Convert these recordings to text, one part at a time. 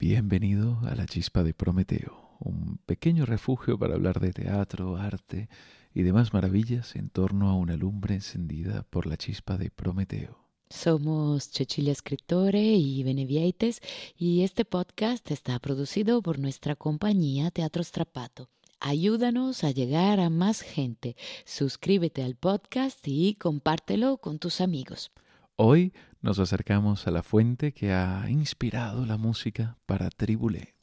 Bienvenido a la chispa de Prometeo, un pequeño refugio para hablar de teatro, arte y demás maravillas en torno a una lumbre encendida por la chispa de Prometeo. Somos Cecilia Escritore y Benevieites y este podcast está producido por nuestra compañía Teatro Strapato. Ayúdanos a llegar a más gente. Suscríbete al podcast y compártelo con tus amigos. Hoy nos acercamos a la fuente que ha inspirado la música para Tribulé.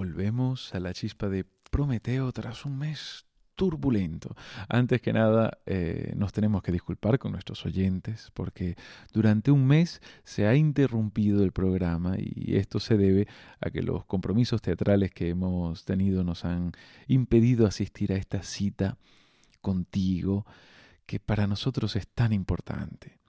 Volvemos a la chispa de Prometeo tras un mes turbulento. Antes que nada, eh, nos tenemos que disculpar con nuestros oyentes porque durante un mes se ha interrumpido el programa y esto se debe a que los compromisos teatrales que hemos tenido nos han impedido asistir a esta cita contigo que para nosotros es tan importante.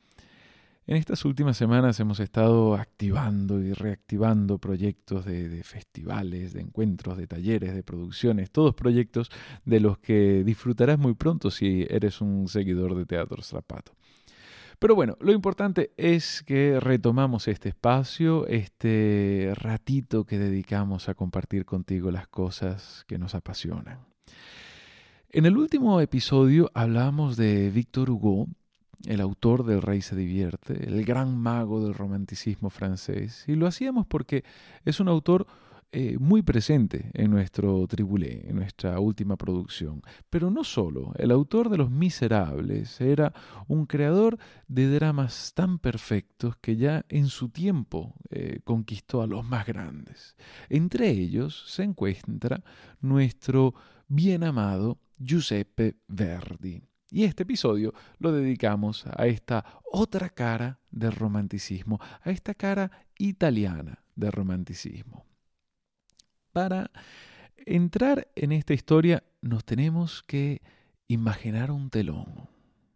En estas últimas semanas hemos estado activando y reactivando proyectos de, festivales, de encuentros, de talleres, de producciones, todos proyectos de los que disfrutarás muy pronto si eres un seguidor de Teatro Strapato. Pero bueno, lo importante es que retomamos este espacio, este ratito que dedicamos a compartir contigo las cosas que nos apasionan. En el último episodio hablamos de Victor Hugo el autor del Rey se divierte, el gran mago del romanticismo francés, y lo hacíamos porque es un autor eh, muy presente en nuestro Tribulé, en nuestra última producción. Pero no solo, el autor de Los Miserables era un creador de dramas tan perfectos que ya en su tiempo eh, conquistó a los más grandes. Entre ellos se encuentra nuestro bien amado Giuseppe Verdi. Y este episodio lo dedicamos a esta otra cara del romanticismo, a esta cara italiana del romanticismo. Para entrar en esta historia nos tenemos que imaginar un telón,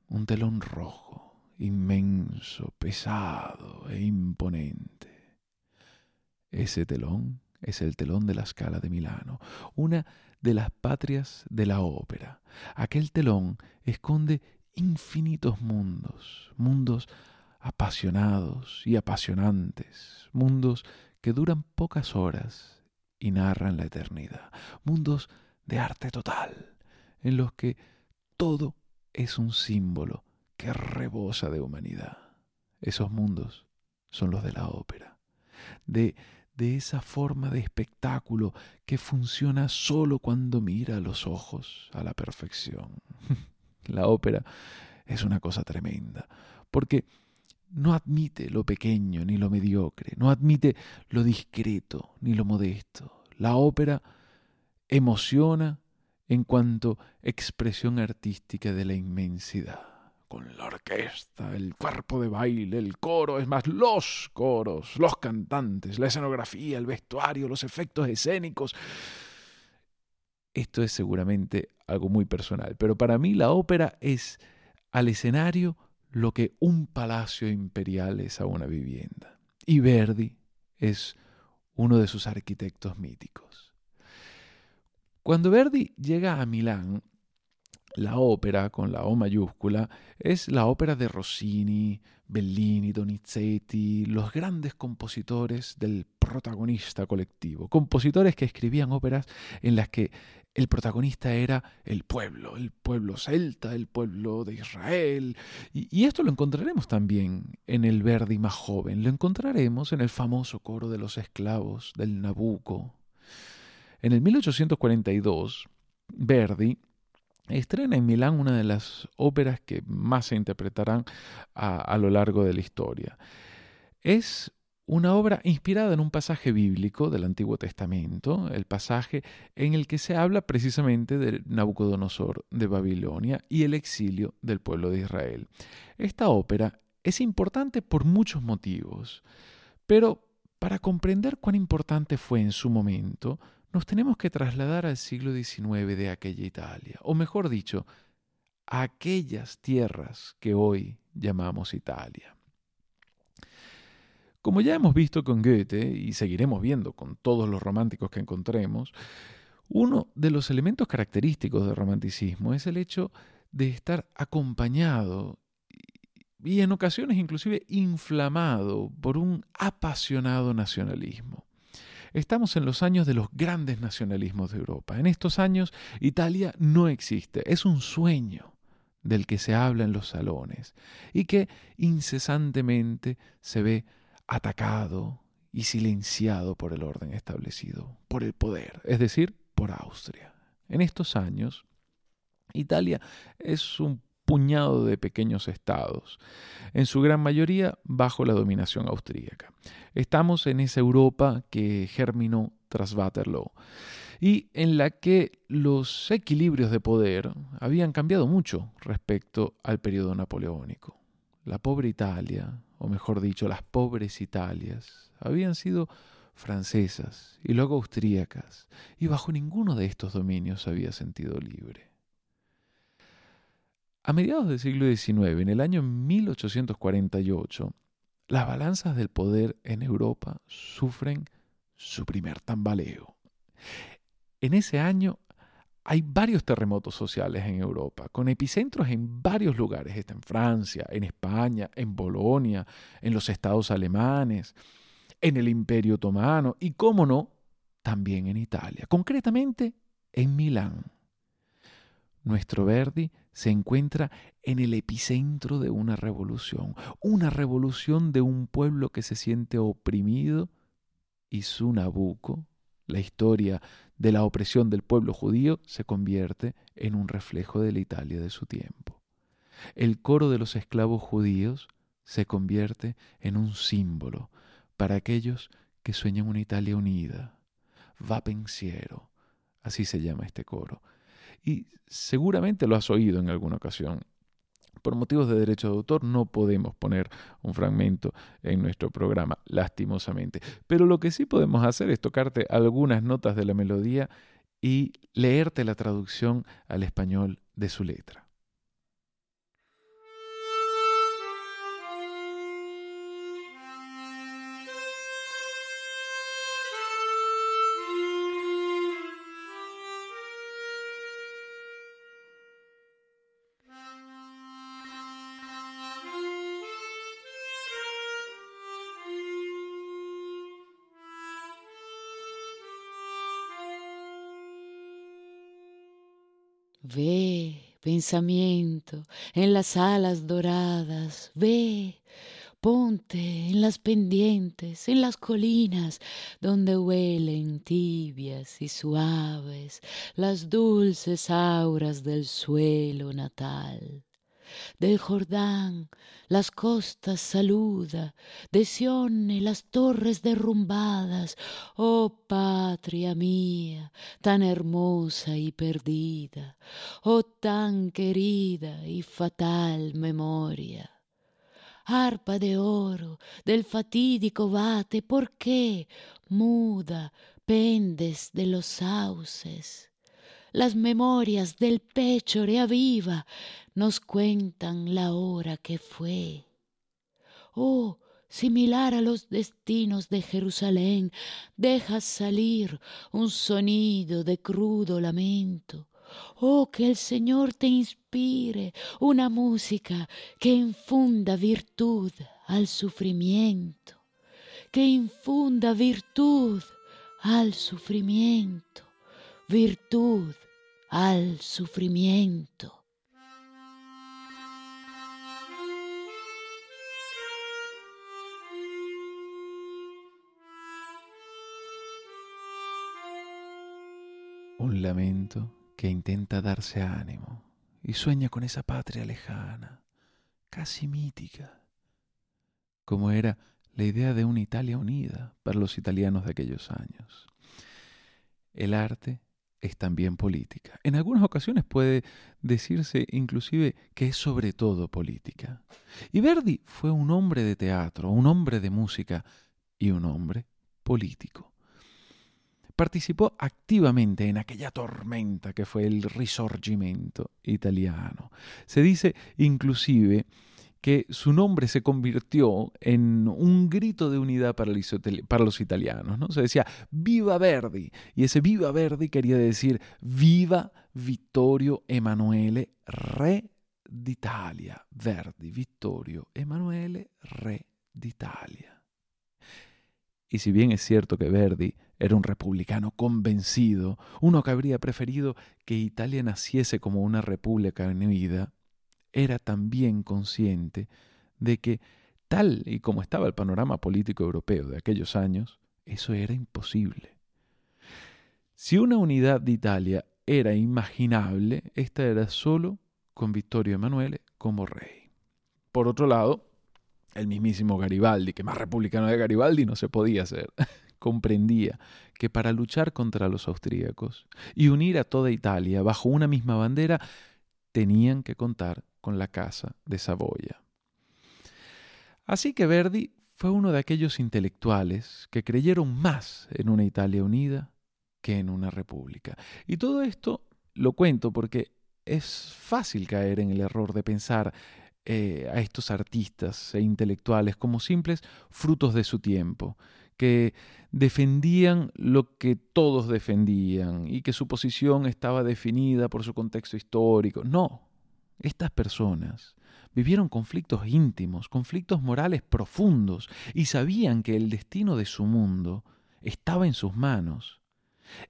un telón rojo, inmenso, pesado e imponente. Ese telón es el telón de la Scala de Milano, una de las patrias de la ópera. Aquel telón esconde infinitos mundos, mundos apasionados y apasionantes, mundos que duran pocas horas y narran la eternidad, mundos de arte total, en los que todo es un símbolo que rebosa de humanidad. Esos mundos son los de la ópera, de de esa forma de espectáculo que funciona solo cuando mira los ojos a la perfección. la ópera es una cosa tremenda, porque no admite lo pequeño ni lo mediocre, no admite lo discreto ni lo modesto. La ópera emociona en cuanto expresión artística de la inmensidad la orquesta, el cuerpo de baile, el coro, es más, los coros, los cantantes, la escenografía, el vestuario, los efectos escénicos. Esto es seguramente algo muy personal, pero para mí la ópera es al escenario lo que un palacio imperial es a una vivienda. Y Verdi es uno de sus arquitectos míticos. Cuando Verdi llega a Milán, la ópera, con la O mayúscula, es la ópera de Rossini, Bellini, Donizetti, los grandes compositores del protagonista colectivo, compositores que escribían óperas en las que el protagonista era el pueblo, el pueblo celta, el pueblo de Israel. Y, y, esto lo encontraremos también en el Verdi más joven, lo encontraremos en el famoso coro de los esclavos del Nabucco. En el 1842, Verdi estrena en Milán una de las óperas que más se interpretarán a, lo largo de la historia. Es una obra inspirada en un pasaje bíblico del Antiguo Testamento, el pasaje en el que se habla precisamente de Nabucodonosor de Babilonia y el exilio del pueblo de Israel. Esta ópera es importante por muchos motivos, pero para comprender cuán importante fue en su momento, nos tenemos que trasladar al siglo XIX de aquella Italia, o mejor dicho, a aquellas tierras que hoy llamamos Italia. Como ya hemos visto con Goethe y seguiremos viendo con todos los románticos que encontremos, uno de los elementos característicos del romanticismo es el hecho de estar acompañado y en ocasiones inclusive inflamado por un apasionado nacionalismo. Estamos en los años de los grandes nacionalismos de Europa. En estos años Italia no existe, es un sueño del que se habla en los salones y que incesantemente se ve atacado y silenciado por el orden establecido, por el poder, es decir, por Austria. En estos años, Italia es un puñado de pequeños estados, en su gran mayoría bajo la dominación austríaca. Estamos en esa Europa que germinó tras Waterloo y en la que los equilibrios de poder habían cambiado mucho respecto al periodo napoleónico. La pobre Italia, o mejor dicho, las pobres Italias, habían sido francesas y luego austríacas, y bajo ninguno de estos dominios había sentido libre. A mediados del siglo XIX, en el año 1848, las balanzas del poder en Europa sufren su primer tambaleo. En ese año hay varios terremotos sociales en Europa, con epicentros en varios lugares. Está en Francia, en España, en Bolonia, en los estados alemanes, en el Imperio Otomano y, cómo no, también en Italia, concretamente en Milán. Nuestro Verdi se encuentra en el epicentro de una revolución, una revolución de un pueblo que se siente oprimido y su Nabucco, la historia de la opresión del pueblo judío se convierte en un reflejo de la Italia de su tiempo. El coro de los esclavos judíos se convierte en un símbolo para aquellos que sueñan una Italia unida. Va pensiero, así se llama este coro. Y seguramente lo has oído en alguna ocasión por motivos de derecho de autor no podemos poner un fragmento en nuestro programa, lastimosamente. Pero lo que sí podemos hacer es tocarte algunas notas de la melodía y leerte la traducción al español de su letra. En las alas doradas, ve, ponte en las pendientes, en las colinas, donde huelen tibias y suaves las dulces auras del suelo natal del Jordán las costas saluda, de Sione las torres derrumbadas, oh patria mía, tan hermosa y perdida, oh tan querida y fatal memoria. Arpa de oro del fatídico bate, ¿por qué, muda, pendes de los sauces? Las memorias del pecho reaviva, nos cuentan la hora que fue. Oh, similar a los destinos de Jerusalén, dejas salir un sonido de crudo lamento. Oh, que el Señor te inspire una música que infunda virtud al sufrimiento, que infunda virtud al sufrimiento, virtud al sufrimiento. un lamento que intenta darse ánimo y sueña con esa patria lejana, casi mítica, como era la idea de una Italia unida para los italianos de aquellos años. El arte es también política. En algunas ocasiones puede decirse inclusive que es sobre todo política. Y Verdi fue un hombre de teatro, un hombre de música y un hombre político. Participó activamente en aquella tormenta que fue el Risorgimento italiano. Se dice inclusive que su nombre se convirtió en un grito de unidad para los, italianos. ¿no? Se decía Viva Verdi, y ese Viva Verdi quería decir Viva Vittorio Emanuele, re d'Italia. Verdi, Vittorio Emanuele, re d'Italia. Y si bien es cierto que Verdi era un republicano convencido, uno que habría preferido que Italia naciese como una república unida, era también consciente de que, tal y como estaba el panorama político europeo de aquellos años, eso era imposible. Si una unidad de Italia era imaginable, esta era solo con Vittorio Emanuele como rey. Por otro lado, el mismísimo Garibaldi, que más republicano de Garibaldi no se podía hacer, comprendía que para luchar contra los austríacos y unir a toda Italia bajo una misma bandera, tenían que contar con la Casa de Saboya. Así que Verdi fue uno de aquellos intelectuales que creyeron más en una Italia unida que en una república. Y todo esto lo cuento porque es fácil caer en el error de pensar eh, a estos artistas e intelectuales como simples frutos de su tiempo, que defendían lo que todos defendían y que su posición estaba definida por su contexto histórico. No, estas personas vivieron conflictos íntimos, conflictos morales profundos, y sabían que el destino de su mundo estaba en sus manos,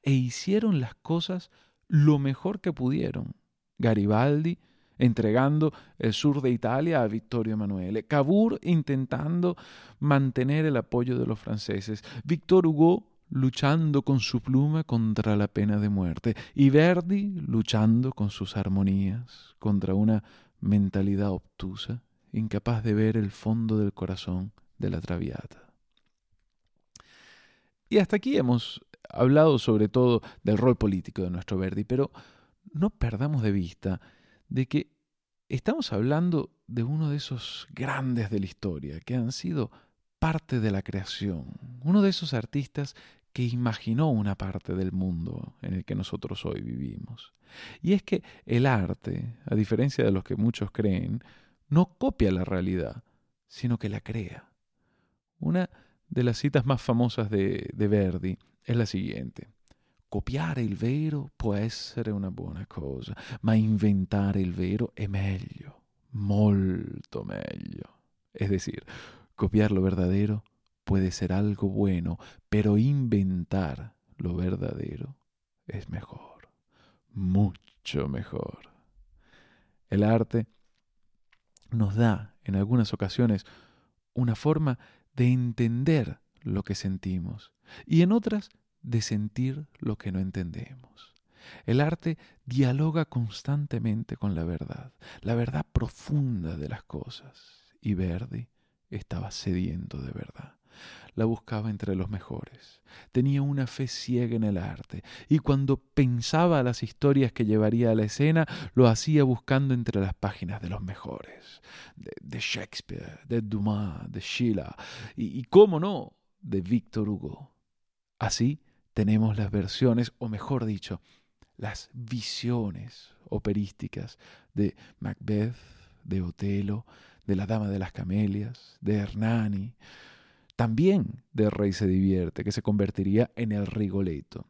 e hicieron las cosas lo mejor que pudieron. Garibaldi entregando el sur de Italia a Vittorio Emanuele, Cavour intentando mantener el apoyo de los franceses, Victor Hugo luchando con su pluma contra la pena de muerte y Verdi luchando con sus armonías contra una mentalidad obtusa, incapaz de ver el fondo del corazón de la Traviata. Y hasta aquí hemos hablado sobre todo del rol político de nuestro Verdi, pero no perdamos de vista de que estamos hablando de uno de esos grandes de la historia que han sido parte de la creación, uno de esos artistas que imaginó una parte del mundo en el que nosotros hoy vivimos. Y es que el arte, a diferencia de los que muchos creen, no copia la realidad, sino que la crea. Una de las citas más famosas de, de Verdi es la siguiente. Copiare il vero può essere una buona cosa, ma inventare il vero è meglio, molto meglio. Es decir, copiar lo verdadero puede ser algo bueno, pero inventar lo verdadero es mejor, mucho mejor. El arte nos da en algunas ocasiones una forma de entender lo que sentimos y en otras de sentir lo que no entendemos. El arte dialoga constantemente con la verdad, la verdad profunda de las cosas, y Verdi estaba sediento de verdad la buscaba entre los mejores. Tenía una fe ciega en el arte, y cuando pensaba las historias que llevaría a la escena, lo hacía buscando entre las páginas de los mejores, de, Shakespeare, de Dumas, de Schiller, y, y cómo no, de Victor Hugo. Así tenemos las versiones, o mejor dicho, las visiones operísticas de Macbeth, de Otelo, de la Dama de las Camelias, de Hernani, también de Rey se divierte, que se convertiría en el Rigoletto.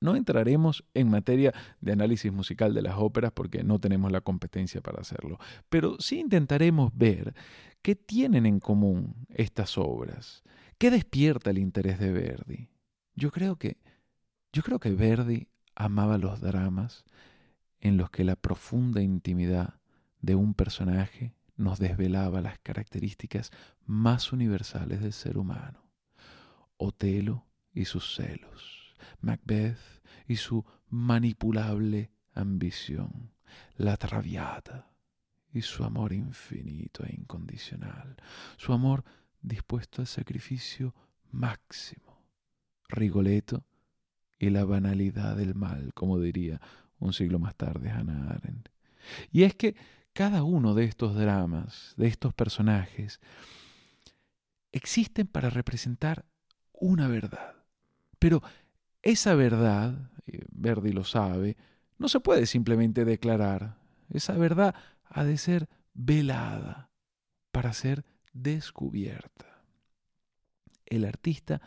No entraremos en materia de análisis musical de las óperas porque no tenemos la competencia para hacerlo, pero sí intentaremos ver qué tienen en común estas obras, qué despierta el interés de Verdi. Yo creo que yo creo que Verdi amaba los dramas en los que la profunda intimidad de un personaje nos desvelaba las características más universales del ser humano. Otelo y sus celos, Macbeth y su manipulable ambición, la Traviata y su amor infinito e incondicional, su amor dispuesto al sacrificio máximo. Rigoletto y la banalidad del mal, como diría un siglo más tarde Hannah Arendt. Y es que cada uno de estos dramas, de estos personajes, existen para representar una verdad. Pero esa verdad, Verdi lo sabe, no se puede simplemente declarar. Esa verdad ha de ser velada para ser descubierta. El artista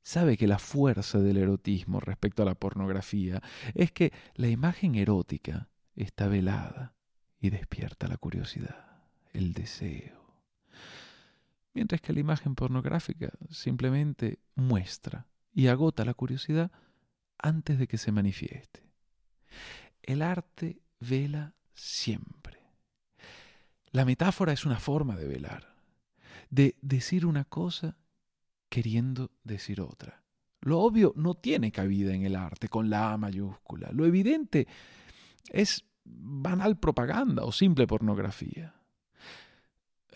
sabe que la fuerza del erotismo respecto a la pornografía es que la imagen erótica está velada y despierta la curiosidad, el deseo. Mientras que la imagen pornográfica simplemente muestra y agota la curiosidad antes de que se manifieste. El arte vela siempre. La metáfora es una forma de velar, de decir una cosa queriendo decir otra. Lo obvio no tiene cabida en el arte con la A mayúscula. Lo evidente es banal propaganda o simple pornografía.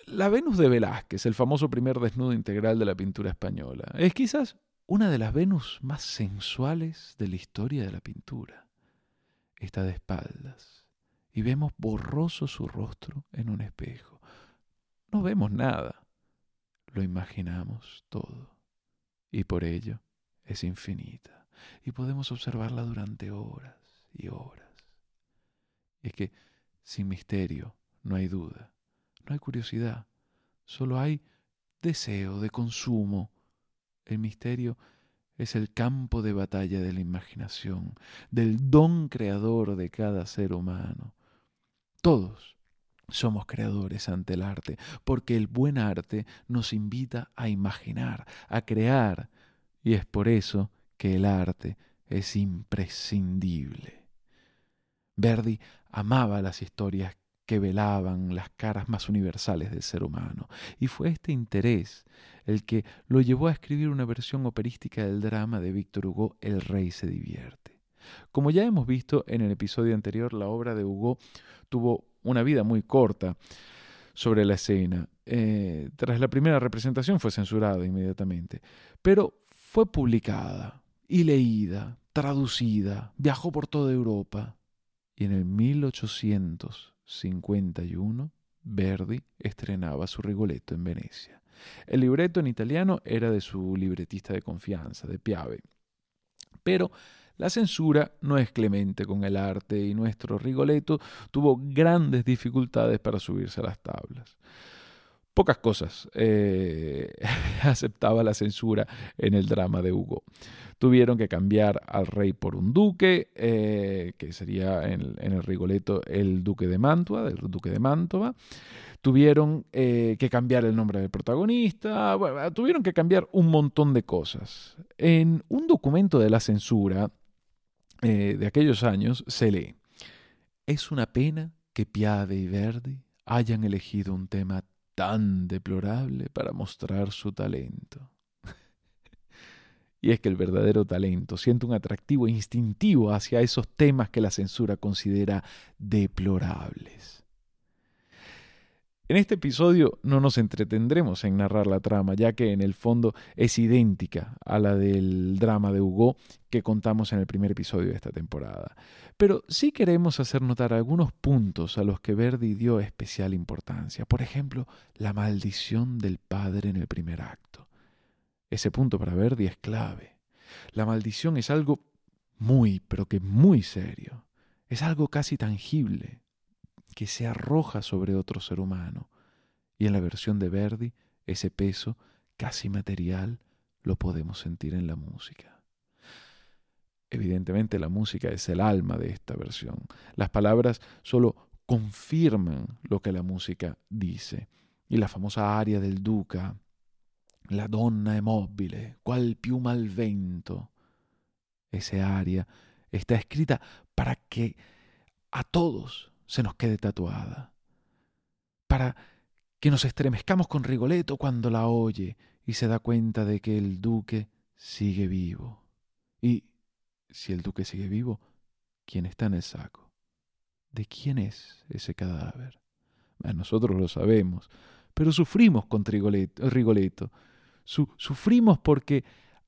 La Venus de Velázquez, el famoso primer desnudo integral de la pintura española, es quizás una de las Venus más sensuales de la historia de la pintura. Está de espaldas y vemos borroso su rostro en un espejo. No vemos nada lo imaginamos todo. Y por ello es infinita. Y podemos observarla durante horas y horas. Es que sin misterio no hay duda, no hay curiosidad, solo hay deseo de consumo. El misterio es el campo de batalla de la imaginación, del don creador de cada ser humano. Todos somos creadores ante el arte, porque el buen arte nos invita a imaginar, a crear, y es por eso que el arte es imprescindible. Verdi amaba las historias que velaban las caras más universales del ser humano, y fue este interés el que lo llevó a escribir una versión operística del drama de Víctor Hugo El rey se divierte. Como ya hemos visto en el episodio anterior, la obra de Hugo tuvo una vida muy corta sobre la escena. Eh, tras la primera representación fue censurada inmediatamente, pero fue publicada y leída, traducida, viajó por toda Europa y en el 1851 Verdi estrenaba su Rigoletto en Venecia. El libreto en italiano era de su libretista de confianza, de Piave, pero la censura no es clemente con el arte y nuestro Rigoletto tuvo grandes dificultades para subirse a las tablas. Pocas cosas eh, aceptaba la censura en el drama de Hugo. Tuvieron que cambiar al rey por un duque, eh, que sería en, el Rigoletto el duque de Mantua, del duque de Mantova tuvieron eh, que cambiar el nombre del protagonista, tuvieron que cambiar un montón de cosas. En un documento de la censura de aquellos años se lee, es una pena que Piave y Verdi hayan elegido un tema tan deplorable para mostrar su talento. y es que el verdadero talento siente un atractivo instintivo hacia esos temas que la censura considera deplorables. En este episodio no nos entretendremos en narrar la trama, ya que en el fondo es idéntica a la del drama de Hugo que contamos en el primer episodio de esta temporada. Pero sí queremos hacer notar algunos puntos a los que Verdi dio especial importancia. Por ejemplo, la maldición del padre en el primer acto. Ese punto para Verdi es clave. La maldición es algo muy, pero que muy serio. Es algo casi tangible que se arroja sobre otro ser humano. Y en la versión de Verdi, ese peso casi material lo podemos sentir en la música. Evidentemente la música es el alma de esta versión. Las palabras solo confirman lo que la música dice. Y la famosa aria del Duca, la donna è mobile, cual piuma al vento, ese aria está escrita para que a todos se nos quede tatuada, para que nos estremezcamos con Rigoletto cuando la oye y se da cuenta de que el duque sigue vivo. Y si el duque sigue vivo, ¿quién está en el saco? ¿De quién es ese cadáver? Nosotros lo sabemos, pero sufrimos con Rigoletto. sufrimos porque,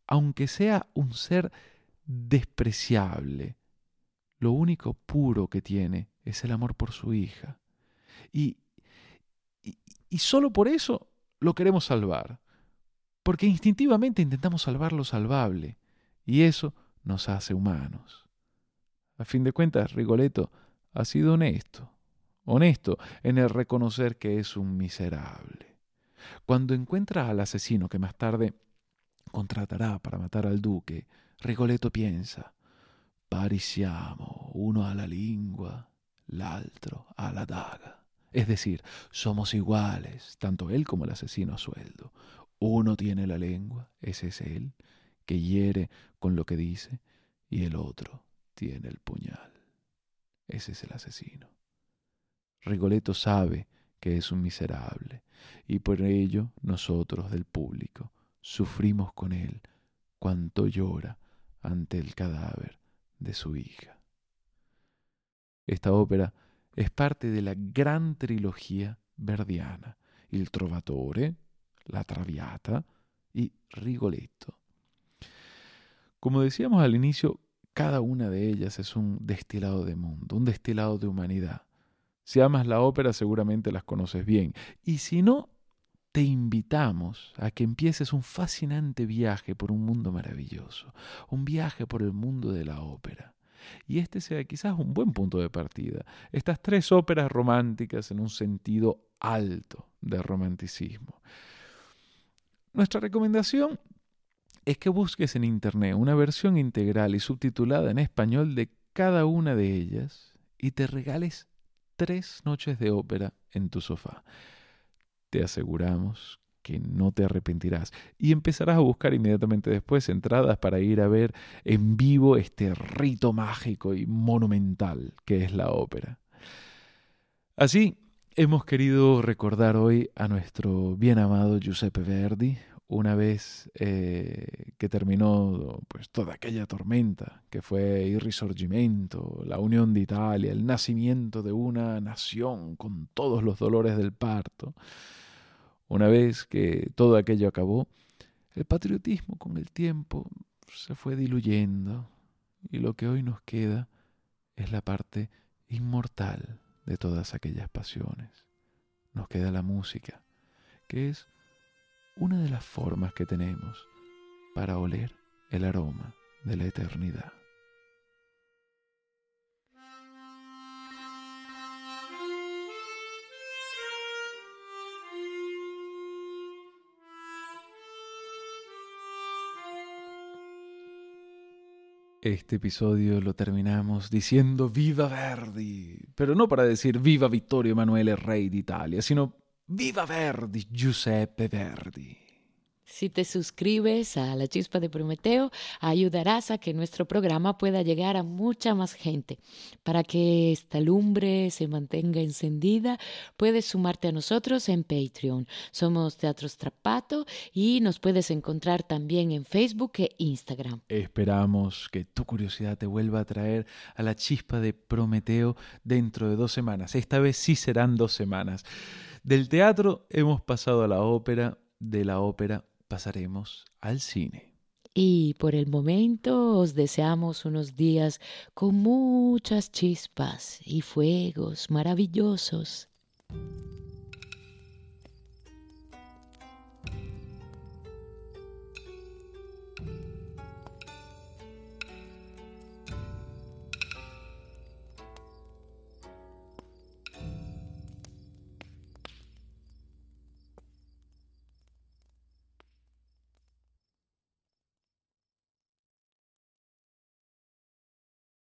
aunque sea un ser despreciable, lo único puro que tiene es el amor por su hija. Y, y, solo por eso lo queremos salvar, porque instintivamente intentamos salvar lo salvable, y eso nos hace humanos. A fin de cuentas, Rigoletto ha sido honesto, honesto en el reconocer que es un miserable. Cuando encuentra al asesino que más tarde contratará para matar al duque, Rigoletto piensa, pari siamo, uno alla lingua, l'altro alla daga. Es decir, somos iguales, tanto él como el asesino a sueldo. Uno tiene la lengua, ese es él, que hiere con lo que dice, y el otro tiene el puñal. Ese es el asesino. Rigoletto sabe que es un miserable, y por ello nosotros del público sufrimos con él cuanto llora ante el cadáver de su hija. Esta ópera es parte de la gran trilogía verdiana, Il Trovatore, La Traviata y Rigoletto. Como decíamos al inicio, cada una de ellas es un destilado de mundo, un destilado de humanidad. Si amas la ópera seguramente las conoces bien. Y si no, te invitamos a que empieces un fascinante viaje por un mundo maravilloso, un viaje por el mundo de la ópera. Y este sea quizás un buen punto de partida. Estas tres óperas románticas en un sentido alto de romanticismo. Nuestra recomendación es que busques en Internet una versión integral y subtitulada en español de cada una de ellas y te regales tres noches de ópera en tu sofá te aseguramos que no te arrepentirás y empezarás a buscar inmediatamente después entradas para ir a ver en vivo este rito mágico y monumental que es la ópera. Así, hemos querido recordar hoy a nuestro bien amado Giuseppe Verdi, una vez eh, que terminó pues toda aquella tormenta que fue il risorgimento, la unión de Italia, el nacimiento de una nación con todos los dolores del parto. Una vez que todo aquello acabó, el patriotismo con el tiempo se fue diluyendo y lo que hoy nos queda es la parte inmortal de todas aquellas pasiones. Nos queda la música, que es una de las formas que tenemos para oler el aroma de la eternidad. Este episodio lo terminamos diciendo Viva Verdi, pero no para decir Viva Vittorio Emanuele Rey d'Italia, sino Viva Verdi, Giuseppe Verdi. Si te suscribes a La Chispa de Prometeo, ayudarás a que nuestro programa pueda llegar a mucha más gente. Para que esta lumbre se mantenga encendida, puedes sumarte a nosotros en Patreon. Somos Teatro Strapato y nos puedes encontrar también en Facebook e Instagram. Esperamos que tu curiosidad te vuelva a traer a La Chispa de Prometeo dentro de dos semanas. Esta vez sí serán dos semanas. Del teatro hemos pasado a la ópera, de la ópera pasaremos al cine. Y por el momento os deseamos unos días con muchas chispas y fuegos maravillosos.